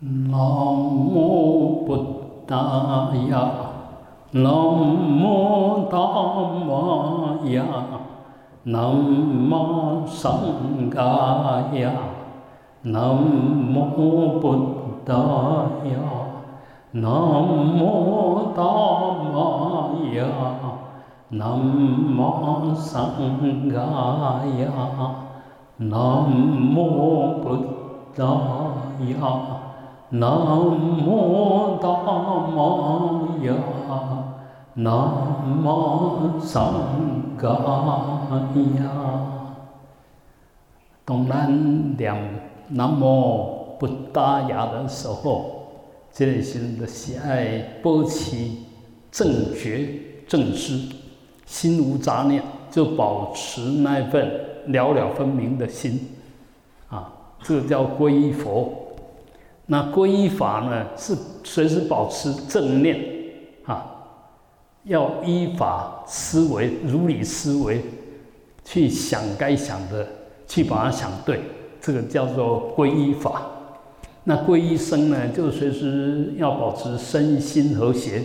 南无布达呀，南无达摩呀，南无僧伽呀，南无布达呀，南无达摩呀，南无，达呀。南无大摩呀，南无僧伽呀。当咱念南无布达雅的时候，这个心的喜爱保持正觉正知，心无杂念，就保持那份了了分明的心，啊，这叫皈依佛。那皈依法呢，是随时保持正念，啊，要依法思维，如理思维，去想该想的，去把它想对，这个叫做皈依法。那皈依生呢，就随时要保持身心和谐，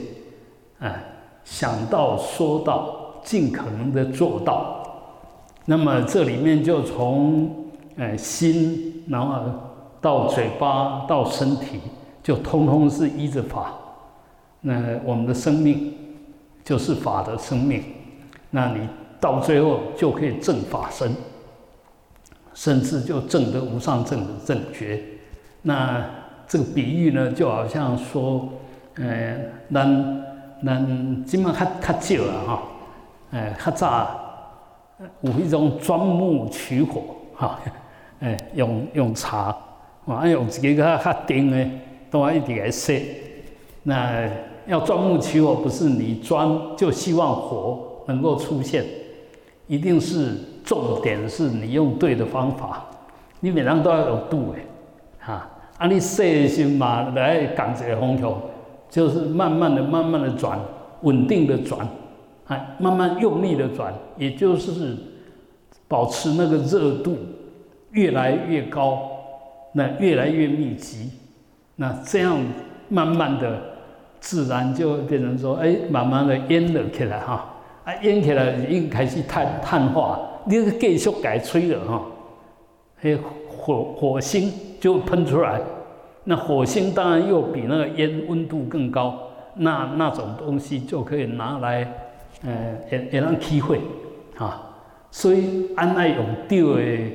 哎，想到说到，尽可能的做到。那么这里面就从，哎，心，然后。到嘴巴到身体，就通通是依着法。那我们的生命就是法的生命。那你到最后就可以正法身，甚至就正得无上正的正觉。那这个比喻呢，就好像说，呃，咱咱今麦较较少了哈，哎，较早有一种钻木取火哈，哎，用用茶。啊，用一个较较钉的，都要一直来设。那要钻木取火，不是你钻就希望火能够出现，一定是重点是你用对的方法。你每样都要有度诶，哈。啊，你设心嘛来感觉风球，就是慢慢的、慢慢的转，稳定的转，啊，慢慢用力的转，也就是保持那个热度越来越高。那越来越密集，那这样慢慢的，自然就变成说，哎，慢慢的烟了起来哈，啊，烟起来已经开始碳碳化，你继续改吹了哈，嘿，火火星就喷出来，那火星当然又比那个烟温度更高，那那种东西就可以拿来，呃，也也让体会，啊，所以按那用对的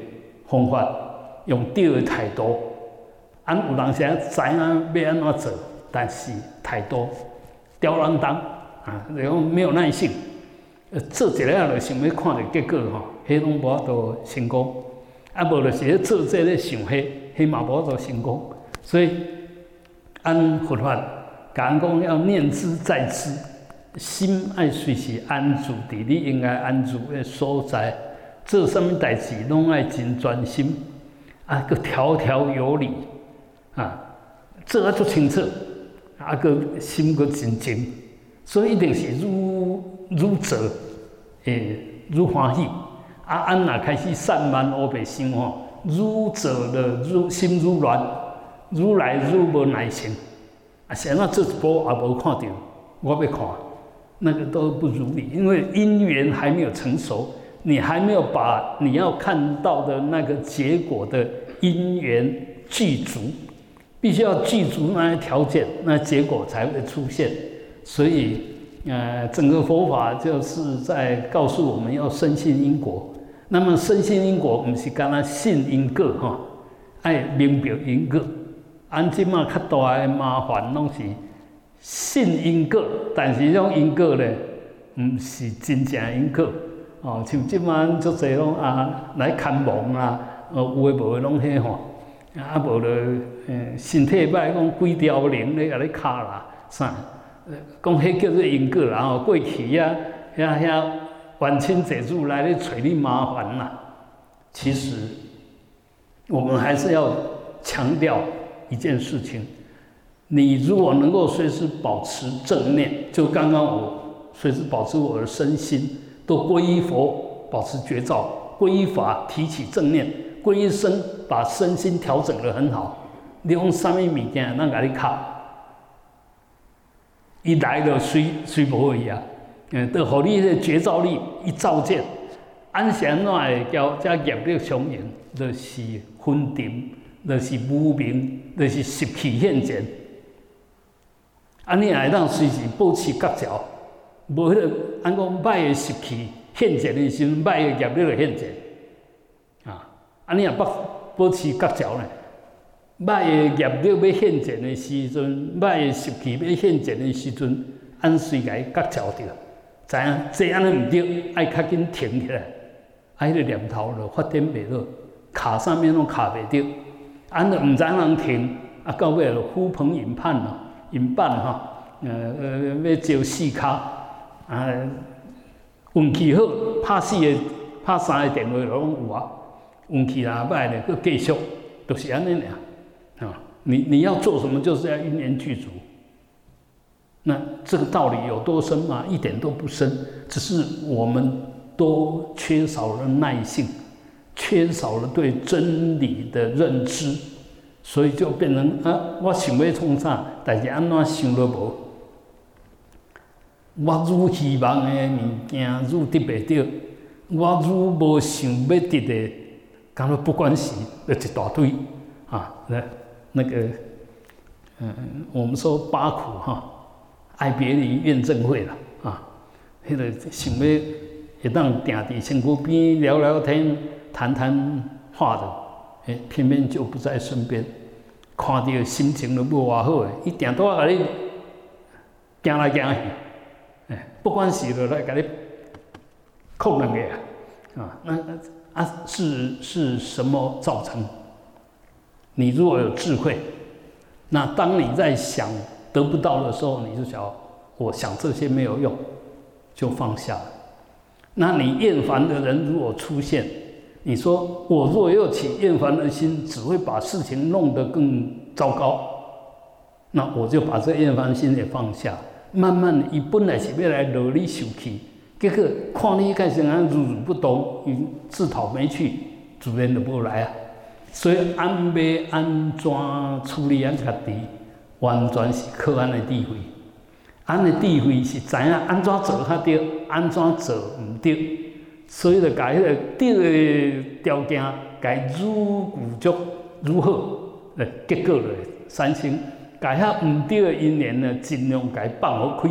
方法。用对的态度，俺有人现在知影要安怎做，但是太多吊儿郎啊，然后没有耐性，做一下就想要看到结果吼，迄拢无法度成功，啊，无就是做这咧想迄，迄嘛无法度成功，所以按佛法讲讲要念之在之，心爱随时安住伫你应该安住的所在，做什么代志拢爱真专心。啊，个条条有理，啊，这个足清澈，啊个心个真静，所以一定是如如者，诶，如欢喜。啊，安那开始散漫乌白心吼，如者的如心如乱，如来如无耐心。啊，现在这一波也无看到，我要看，那个都不如理，因为因缘还没有成熟。你还没有把你要看到的那个结果的因缘具足，必须要具足那些条件，那结果才会出现。所以，呃，整个佛法就是在告诉我们要深信因果。那么，深信因果，不是干那信因果哈，爱明白因果。安即嘛较大的麻烦，拢是信因果，但是这种因果咧，唔是真正因果。哦，像即晚足侪拢啊来看望啊，呃有诶无诶拢迄吼，啊无了，诶身体歹讲几条灵咧啊你敲啦，啥？讲迄叫做因果啦吼，过去啊遐遐冤亲债主来咧找你麻烦啦。其实我们还是要强调一件事情：你如果能够随时保持正念，就刚刚我随时保持我的身心。都皈依佛，保持觉照；皈依法，提起正念；皈依身，把身心调整得很好。你用啥物物件，咱甲你敲。伊来了，随随无去啊！嗯，都互你个绝招力一照见，安怎会叫遮业力相应？就是昏沉，就是无明，就是习气现前。安尼也会当随时保持觉照，无迄个按讲歹个习气现前诶时阵，歹个业力就现前。啊，安尼也保保持觉照呢？歹个业力要现前诶时阵，歹个习气要现前诶时阵，按随个觉照着，知影这安尼毋对，爱较紧停起来，啊，迄个念头就发展袂落，卡上面拢卡袂着，安尼毋知通停，啊，到尾就呼朋引伴咯，引伴吼，呃呃，要招四骹，啊，运气好，拍四个、拍三个电话拢有啊，运气若歹咧，佫继续，就是安尼尔。啊，你你要做什么，就是要一年具足。那这个道理有多深吗？一点都不深，只是我们都缺少了耐性，缺少了对真理的认知，所以就变成啊，我想要创啥，但是安怎想都无。我愈希望的物件愈得袂到，我愈无想要得的，感觉不管是一大堆啊，那。那个，嗯，我们说八苦哈，爱别离、怨憎会了啊。迄个想要一当定伫身躯边聊聊天、谈谈话的，诶，偏偏就不在身边。看到心情都无偌好诶，伊定都要甲你行来行去，不管是落来甲你扣两个啊，那啊是是什么造成？你如果有智慧，那当你在想得不到的时候，你就想，我想这些没有用，就放下。那你厌烦的人如果出现，你说我若又起厌烦的心，只会把事情弄得更糟糕。那我就把这厌烦心也放下，慢慢伊本来是要来惹你受气，结果看你开始啊如如不动，伊自讨没趣，主人都不来啊。所以，安要安怎处理咱家己，完全是靠咱的智慧。安的智慧是知影安怎做较对，安怎做毋对。所以，就甲迄个对的条件，甲如鼓足如何，诶，结果咧产生。甲遐毋对的因缘呢，尽量甲放好开，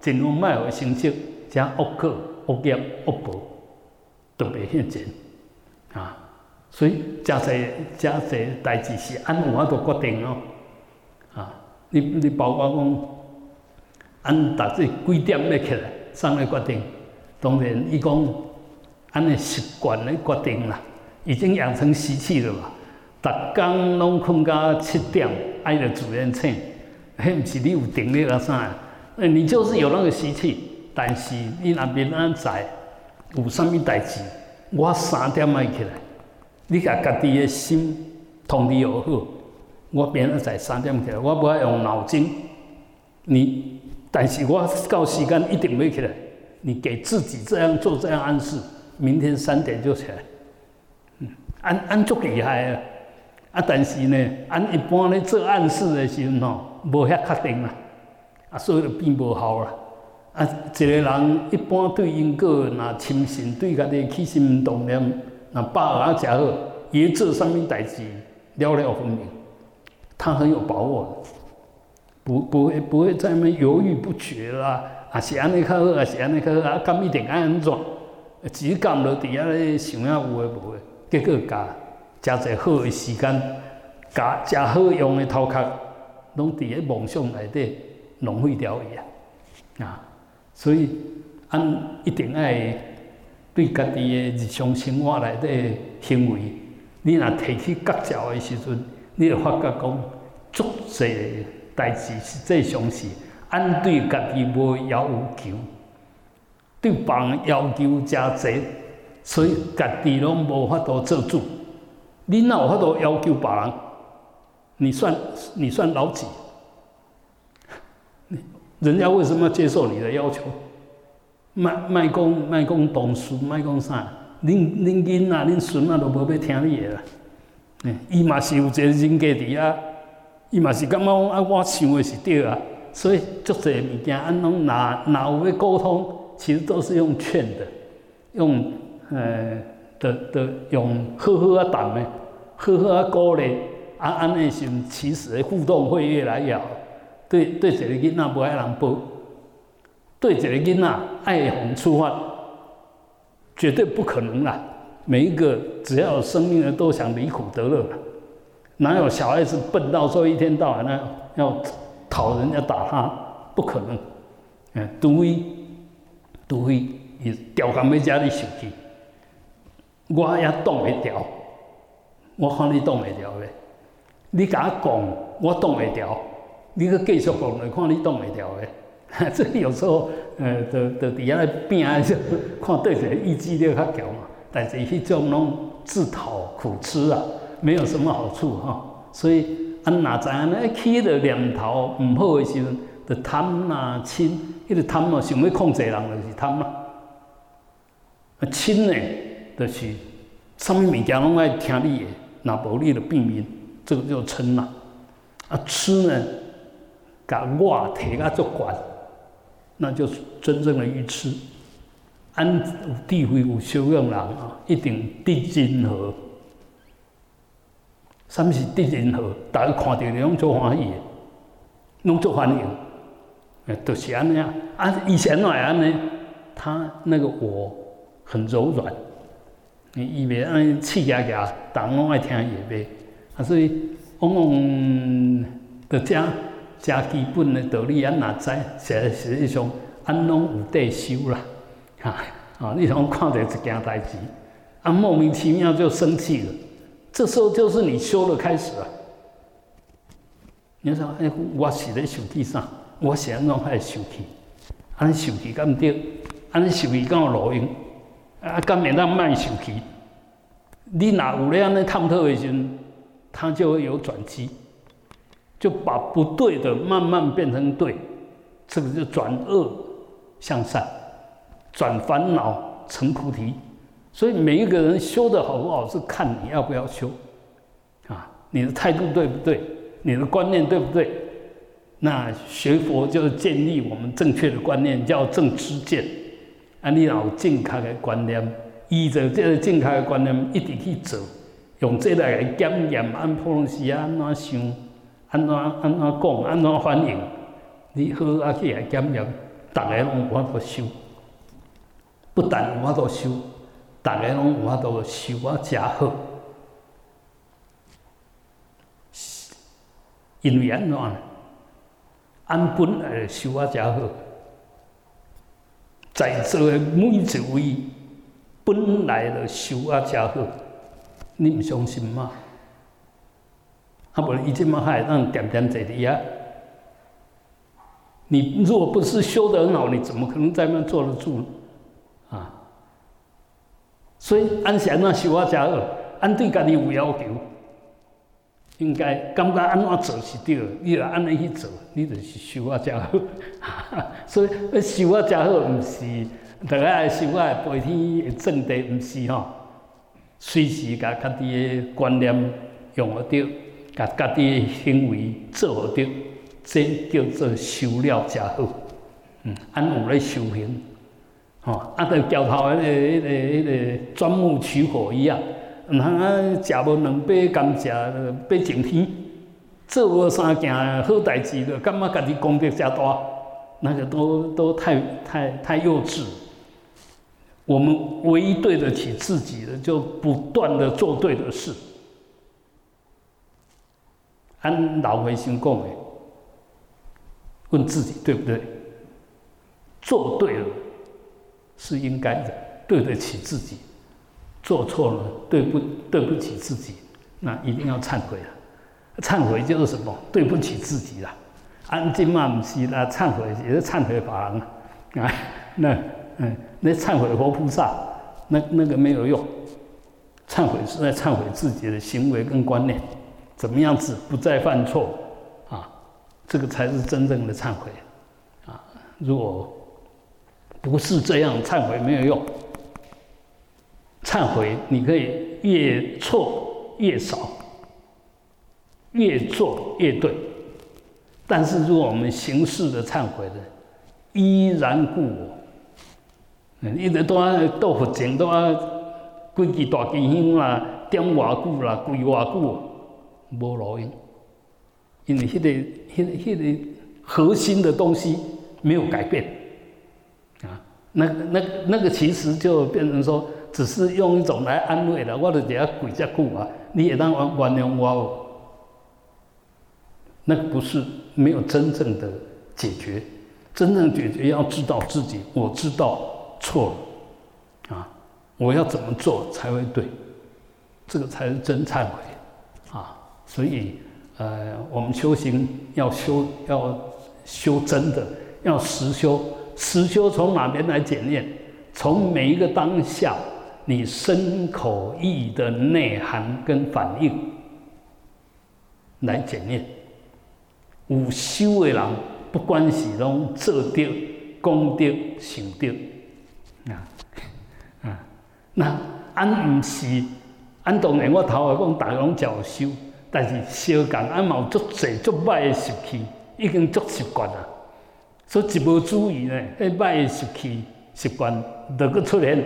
尽量莫互成绩，遮恶果、恶业、恶报，都袂现前啊。所以，真侪真侪代志是按有法度决定哦。啊，你你包括讲，按逐这几点要起来，上来决定。当然，伊讲按的习惯来决定啦，已经养成习气了嘛。逐工拢困到七点，爱着主人请，迄毋是你有定力啊啥？你就是有那个习气，但是你那边安在有啥物代志，我三点爱起来。你甲家己的心通理好好，我明仔载三点起来，我不爱用脑筋。你，但是我到时间一定要起来。你给自己这样做，这样暗示，明天三点就起来。嗯，安安足厉害啊！啊，但是呢，按一般咧做暗示的时候吼，无遐确定啦，啊，所以就变无效啦。啊，一个人一般对因果若深信，对家己起心动念。那把握家好，伊做啥物代志了了分明，他很有把握，不不会不会在那犹豫不决啦，啊是安尼较好，啊是安尼较好，啊敢一定爱安怎？只干落伫遐咧想啊有诶无诶，结果甲诚侪好诶时间，甲诚好用诶头壳，拢伫咧梦想内底浪费掉伊啊！啊，所以按一定爱。对家己的日常生活内底行为，你若提起觉照的时阵，你就发觉讲，足侪代志实际上是按对家己无要求，对别人要求加侪，所以家己拢无法度做主。你哪有法度要求别人？你算你算老几？人家为什么要接受你的要求？卖卖讲卖讲同事，卖讲啥？恁恁囡仔、恁孙仔都无要听你的啦。伊嘛是有一个人格伫遐，伊嘛是感觉啊，我想的是对啊，所以足侪物件，安拢哪哪有要沟通，其实都是用劝的，用呃的的用呵呵啊谈的，呵呵啊鼓励，啊安尼时其实互动会越来越好。对对，一个囡仔不爱人抱，对一个囡仔爱红出发，绝对不可能啦。每一个只要有生命的都想离苦得乐。哪有小孩子笨到说一天到晚呢要讨人家打他？不可能。嗯，除非除非伊调工要家你受气，我也挡会调。我看你挡会调咧。你甲我讲，我挡会调。你个继续讲来看你挡会调咧。这有时候，呃，就就伫遐咧拼就看对谁意志力较强嘛。但是迄种拢自讨苦吃啊。没有什么好处哈，所以安哪知影呢？起个念头唔好的时阵，就贪啊亲，迄个贪嘛，想要控制人就是贪嘛。啊亲呢，就是什么物件拢爱听你的，那无你就避免，这个叫嗔嘛。啊痴呢，甲我提啊足悬，那就是真正的愚痴。安有智慧有修养人啊，一定得真和。什么是得人和？大家看到你拢做欢喜的，拢做欢迎，诶，都是安尼啊。啊，以前来安尼，他那个我很柔软，伊袂安气压压，人拢爱听伊的啊，所以往往着加加基本的道理安哪知？实实际上安拢有得修啦，哈啊！你像看着一件代志，啊，莫名其妙就生气了。这时候就是你修的开始啊！你说，哎，我是在受气啥？我想让他受气，安受气敢对？安受气敢有路用？啊，敢免让慢受气？你哪有咧安尼探讨的时阵，他就会有转机，就把不对的慢慢变成对，这个就转恶向善，转烦恼成菩提。所以每一个人修的好不好，是看你要不要修，啊，你的态度对不对，你的观念对不对？那学佛就是建立我们正确的观念，叫正知见。啊，你有正确的观念，依着这个正确的观念一直去做，用这来检验按普通时安怎想，安怎安怎讲，安怎反应，你好啊去来检验，大家拢有法度修，不但有法度修。大家拢有法度修啊，真好。因为安怎呢？按本来修啊，真好。在座的每一位本来的修啊，真好。你唔相信吗？啊，不，伊即马还让点点坐伫啊。你如果不是修得很好，你怎么可能在那坐得住呢？啊？所以，安是安怎修啊？加好，安对家己有要求，应该感觉安怎做是对的，你就安尼去做，你就是修啊加好。所以，修啊加好，毋是大家修啊白天的正地，毋是吼。随时甲家己的观念用得着，甲家己的行为做得着，这叫做修了加好。嗯，安有咧修行。哦，啊，跟桥头迄个、迄个、迄个钻木取火一样，通啊，食无两杯甘蔗，爬晴天，做无三件好代志，就感觉家己功德加大，那个都都太太太幼稚。我们唯一对得起自己的，就不断的做对的事。按老回心讲的，问自己对不对？做对了。是应该的，对得起自己；做错了，对不对不起自己，那一定要忏悔了。忏悔就是什么？对不起自己了。安静嘛不是啦，忏悔也是忏悔法啊。那嗯，那忏悔佛菩萨，那那个没有用。忏悔是在忏悔自己的行为跟观念，怎么样子不再犯错啊？这个才是真正的忏悔啊。如果不是这样，忏悔没有用。忏悔，你可以越错越少，越做越对。但是如果我们形式的忏悔的，依然故我，一直都啊倒佛前都啊，几支大吉香啦，点偌久啦，跪偌久，无路用，因为迄个、迄个、迄个核心的东西没有改变，啊，那、那、那个其实就变成说，只是用一种来安慰了，我就只要跪遮久啊，你也当原原谅我哦，那不是没有真正的解决。真正解决要知道自己，我知道错了，啊，我要怎么做才会对？这个才是真忏悔，啊，所以，呃，我们修行要修，要修真的，要实修。实修从哪边来检验？从每一个当下，你身口意的内涵跟反应来检验。无修的人。不管是拢做得、功德、想得，啊啊，那俺毋是，俺当然我头下讲，大家拢照修，但是修共俺嘛有足侪足歹的习气，已经足习惯了，所以一无注意呢，迄歹的习气习惯就搁出现，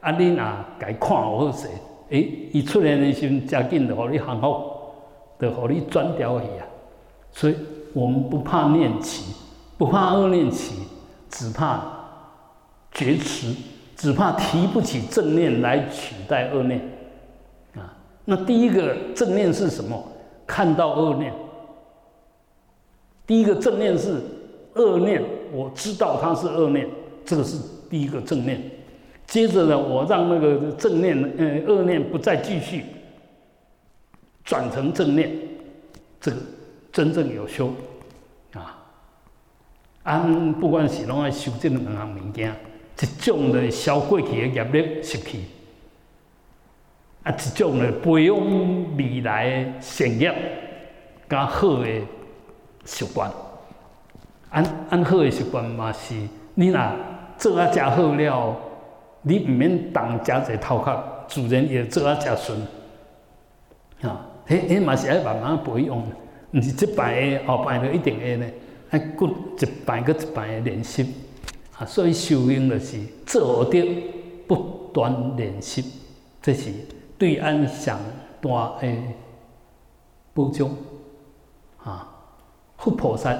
啊，你若该看好势，诶，伊出现的时阵，真紧就互你降服，就互你转掉去啊，所以。我们不怕念起，不怕恶念起，只怕觉迟，只怕提不起正念来取代恶念。啊，那第一个正念是什么？看到恶念。第一个正念是恶念，我知道它是恶念，这个是第一个正念。接着呢，我让那个正念，呃，恶念不再继续，转成正念，这个。真正有修啊！俺不管是拢爱修这两项物件，一种的消过去的业力习气，啊，一种的培养未来的善业，加好的习惯。俺俺好的习惯嘛是，你若做啊食好了，你毋免动遮济头壳，自然也做啊诚顺。啊，迄迄嘛是爱慢慢培养。毋是一摆的，后摆就一定会呢，爱过一摆搁一摆诶练习，啊，所以修行就是做得不断练习，这是对俺上大的补充，啊，佛菩萨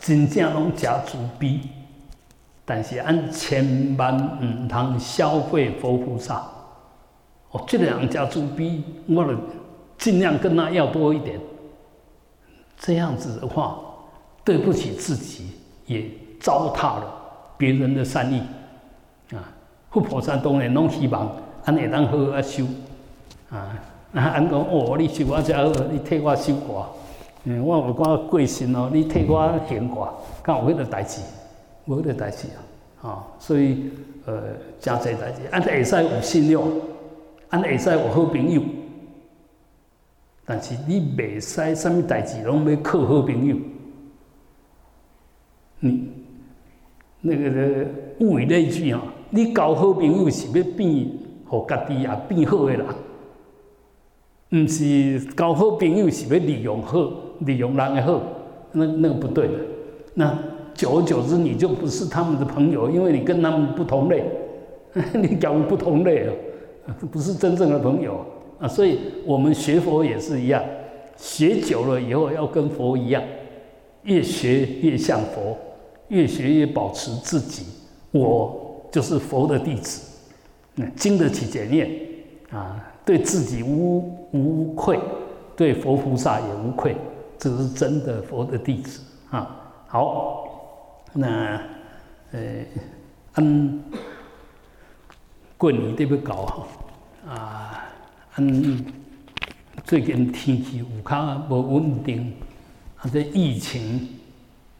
真正拢食慈悲，但是俺千万毋通消费佛菩萨，哦，这个人真慈悲，我就尽量跟他要多一点。这样子的话，对不起自己，也糟蹋了别人的善意啊！佛菩萨当然拢希望俺会当好好修啊！那，俺讲哦，你修我遮好，你替我修我，嗯，我有我贵心哦，你替我行寡，敢有迄个代志？无迄个代志啊！啊，所以呃，真济代志，安尼会使有信用，俺会使有好朋友。但是你袂使什物代志拢要靠好朋友，你那个物以类聚啊，你交好朋友是要变，互家己也变好诶人，毋是交好朋友是要利用好，利用人诶好，那那个不对的。那久而久之，你就不是他们的朋友，因为你跟他们不同类，你讲不同类啊，不是真正的朋友。啊，所以我们学佛也是一样，学久了以后要跟佛一样，越学越像佛，越学越保持自己，我就是佛的弟子，那经得起检验，啊，对自己无无愧，对佛菩萨也无愧，这是真的佛的弟子啊。好，那呃，按过年都要搞哈，啊。嗯，最近天气有较无稳定，啊，这疫情，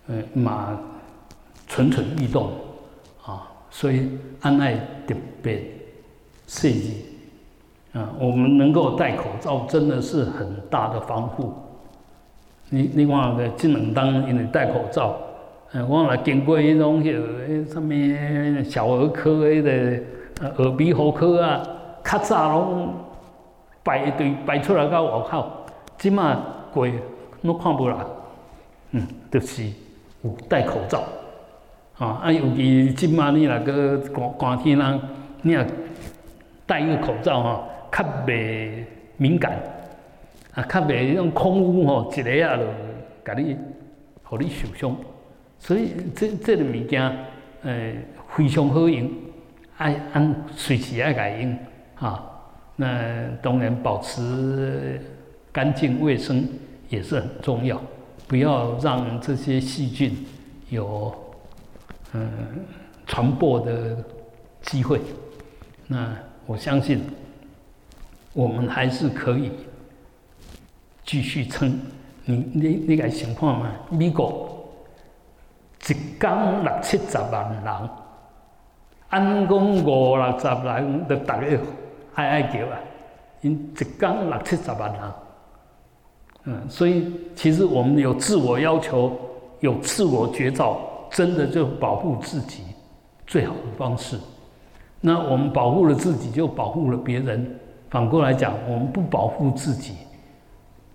呃嘛蠢蠢欲动，啊，所以安爱特别设计，啊，我们能够戴口罩，真的是很大的防护。你另外个这两当因为戴口罩，呃，我来经过迄种迄什么小儿科的耳鼻喉科啊，较早拢。排队排出来到外口，即马过，拢看不来。嗯，就是有戴口罩。啊，啊，尤其即马你若个寒寒天人，你若戴一个口罩吼，较袂敏感，啊，较袂迄种空污吼，一个啊就甲你，互你受伤。所以这这个物件，诶，非常好用，爱按随时爱甲用，哈。那当然保持干净卫生也是很重要，不要让这些细菌有。嗯，传播的机会，那我相信我们还是可以继续撑。你你你个情况嘛？美国一天六七十万人，按讲五六十人，就大家爱爱叫啊！因一天六七十万人，嗯，所以其实我们有自我要求，有自我觉照。真的就保护自己最好的方式。那我们保护了自己，就保护了别人。反过来讲，我们不保护自己，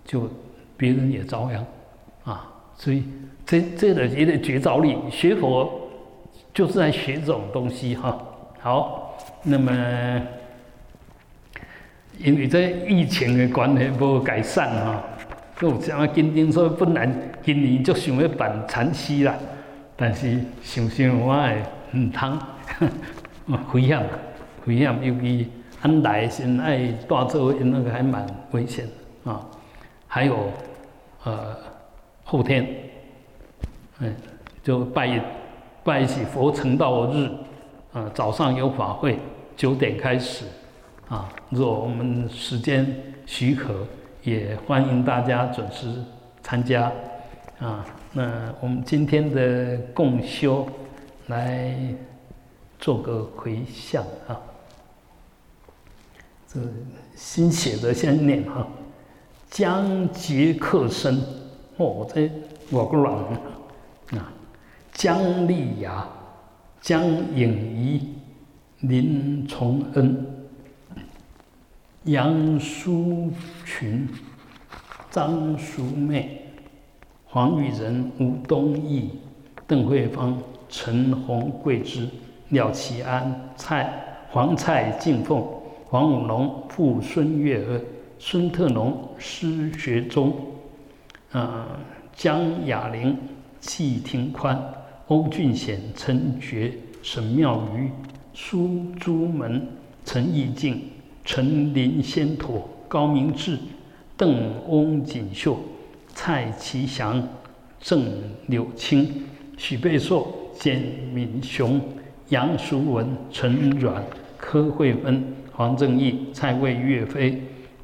就别人也遭殃啊。所以这这个一个绝招力，学佛就是在学这种东西哈。好，那么因为这疫情的关系无改善啊，我讲今天说本来今年就想要办禅期啦。但是想想我诶毋通，危险，危险，尤其安来先爱带走，因那个还蛮危险啊。还有，呃，后天，嗯，就拜一拜一起佛成道日，啊，早上有法会，九点开始，啊，若我们时间许可，也欢迎大家准时参加，啊。那我们今天的共修，来做个回向啊。这新写的先念哈，江杰克森哦，这我个软啊，江丽雅、江颖仪、林崇恩、杨淑群、张淑妹。黄玉仁、吴东义、邓慧芳、陈红桂枝、廖启安、蔡黄蔡敬凤、黄武龙、傅孙月娥、孙特龙、施学忠、啊江雅玲、季庭宽、欧俊显、陈觉、沈妙瑜、苏朱门、陈义敬、陈林仙妥、高明志、邓翁锦绣。蔡其祥、郑柳青、许贝硕、简敏雄、杨淑文、陈阮、柯慧芬、黄正义、蔡魏岳飞、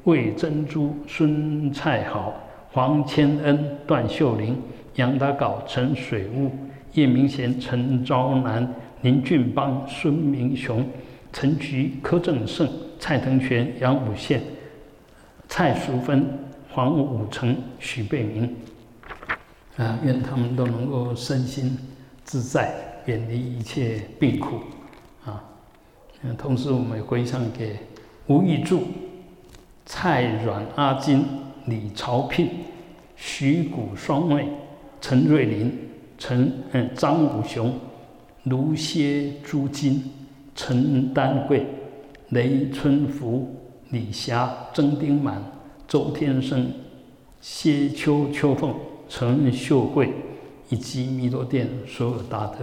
魏珍珠、孙蔡豪、黄千恩、段秀玲、杨达镐、陈水雾、叶明贤、陈昭南、林俊邦、孙明雄、陈菊、柯正胜、蔡腾全、杨武宪、蔡淑芬。黄武成、许贝明，啊，愿他们都能够身心自在，远离一切病苦，啊，同时我们也回向给吴玉柱、蔡阮、阿金、李朝聘、徐谷双妹、陈瑞林、陈嗯张武雄、卢歇朱金、陈丹桂、雷春福、李霞、曾丁满。周天生、谢秋秋凤、陈秀慧以及弥陀殿所有大德，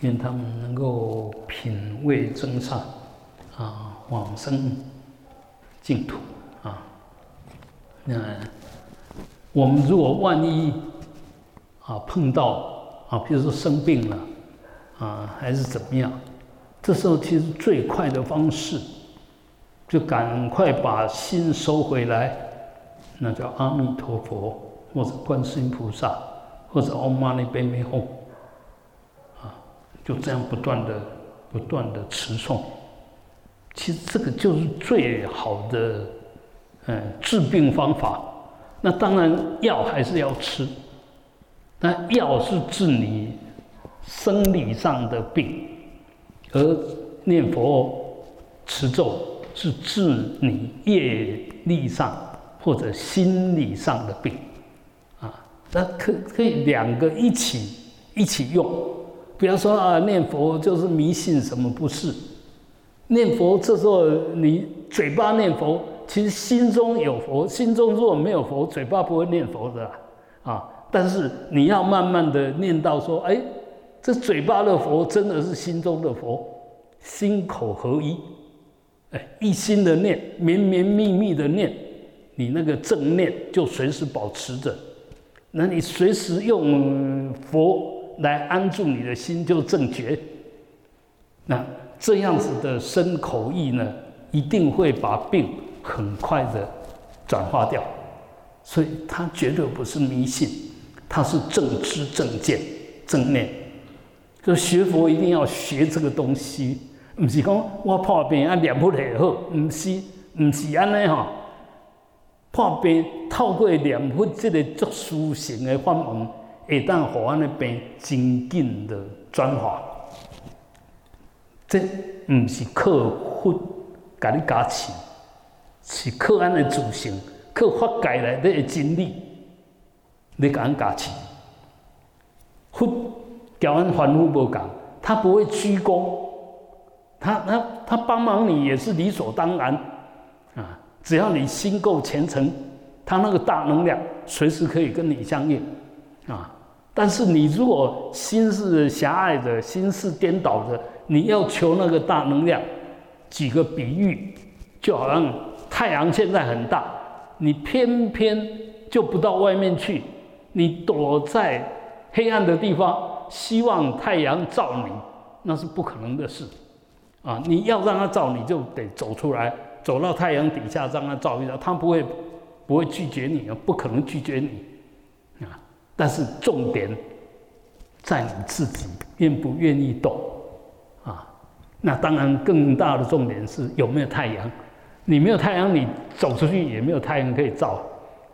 愿他们能够品味增上，啊，往生净土啊。那我们如果万一啊碰到啊，比如说生病了啊，还是怎么样，这时候其实最快的方式，就赶快把心收回来。那叫阿弥陀佛，或者观世音菩萨，或者唵嘛呢呗咪吽，啊，就这样不断的、不断的持诵。其实这个就是最好的，嗯，治病方法。那当然药还是要吃，那药是治你生理上的病，而念佛持咒是治你业力上。或者心理上的病，啊那可可以两个一起一起用，不要说啊念佛就是迷信什么不是？念佛这时候你嘴巴念佛，其实心中有佛，心中如果没有佛，嘴巴不会念佛的啊。但是你要慢慢的念到说，哎，这嘴巴的佛真的是心中的佛，心口合一，哎，一心的念，绵绵密密的念，你那个正念就随时保持着。那你随时用佛来安住你的心，就正觉。那这样子的身口意呢，一定会把病很快的转化掉。所以它绝对不是迷信，它是正知正见正念。就学佛一定要学这个东西，不是讲我破病啊念不来好，不是，不是安尼吼。破病透过念佛这个作殊性的法门，会当互安的病真紧的转化。这不是靠佛给你加持，是靠安的自性，靠法界内底的真理，你给俺加持。佛教安凡夫无讲，他不会鞠躬，他他他帮忙你也是理所当然啊。只要你心够虔诚，他那个大能量随时可以跟你相应，啊！但是你如果心是狭隘的，心是颠倒的，你要求那个大能量，举个比喻，就好像太阳现在很大，你偏偏就不到外面去，你躲在黑暗的地方，希望太阳照你，那是不可能的事，啊！你要让它照，你就得走出来。走到太阳底下，让他照一照，他不会不会拒绝你啊，不可能拒绝你啊。但是重点在你自己愿不愿意动啊。那当然，更大的重点是有没有太阳。你没有太阳，你走出去也没有太阳可以照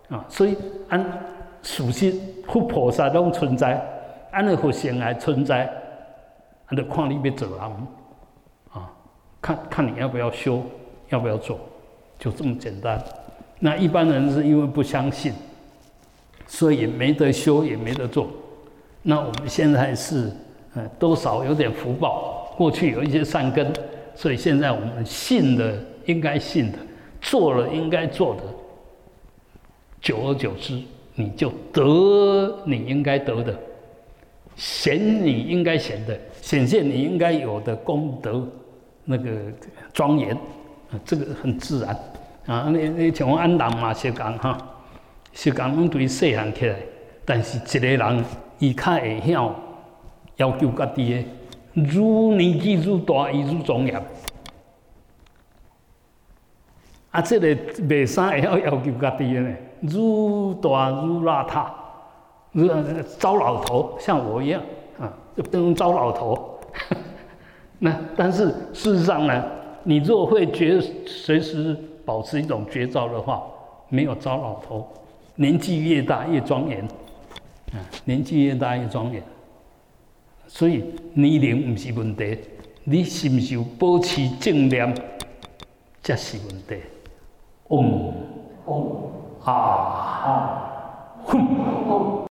啊。所以安属性，佛菩萨都存在，按那佛性来存在，按的看你要走人啊，看看你要不要修。要不要做？就这么简单。那一般人是因为不相信，所以也没得修，也没得做。那我们现在是，呃，多少有点福报，过去有一些善根，所以现在我们信的应该信的，做了应该做的，久而久之，你就得你应该得的，显你应该显的，显现你应该有的功德，那个庄严。这个很自然啊！你你像俺人嘛是讲哈，是讲阮对细汉起来，但是一个人伊较会晓要求家己的，愈年纪愈大，伊愈庄严。啊，这个袂啥会晓要求家己的呢？如大如邋遢，如糟老头，像我一样啊，就不能糟老头。那但是事实上呢？你若会觉随时保持一种绝招的话，没有糟老头，年纪越大越庄严，啊，年纪越大越庄严。所以年龄不是问题，你是不是保持正念，才是问题。嗡嗡啊啊哼。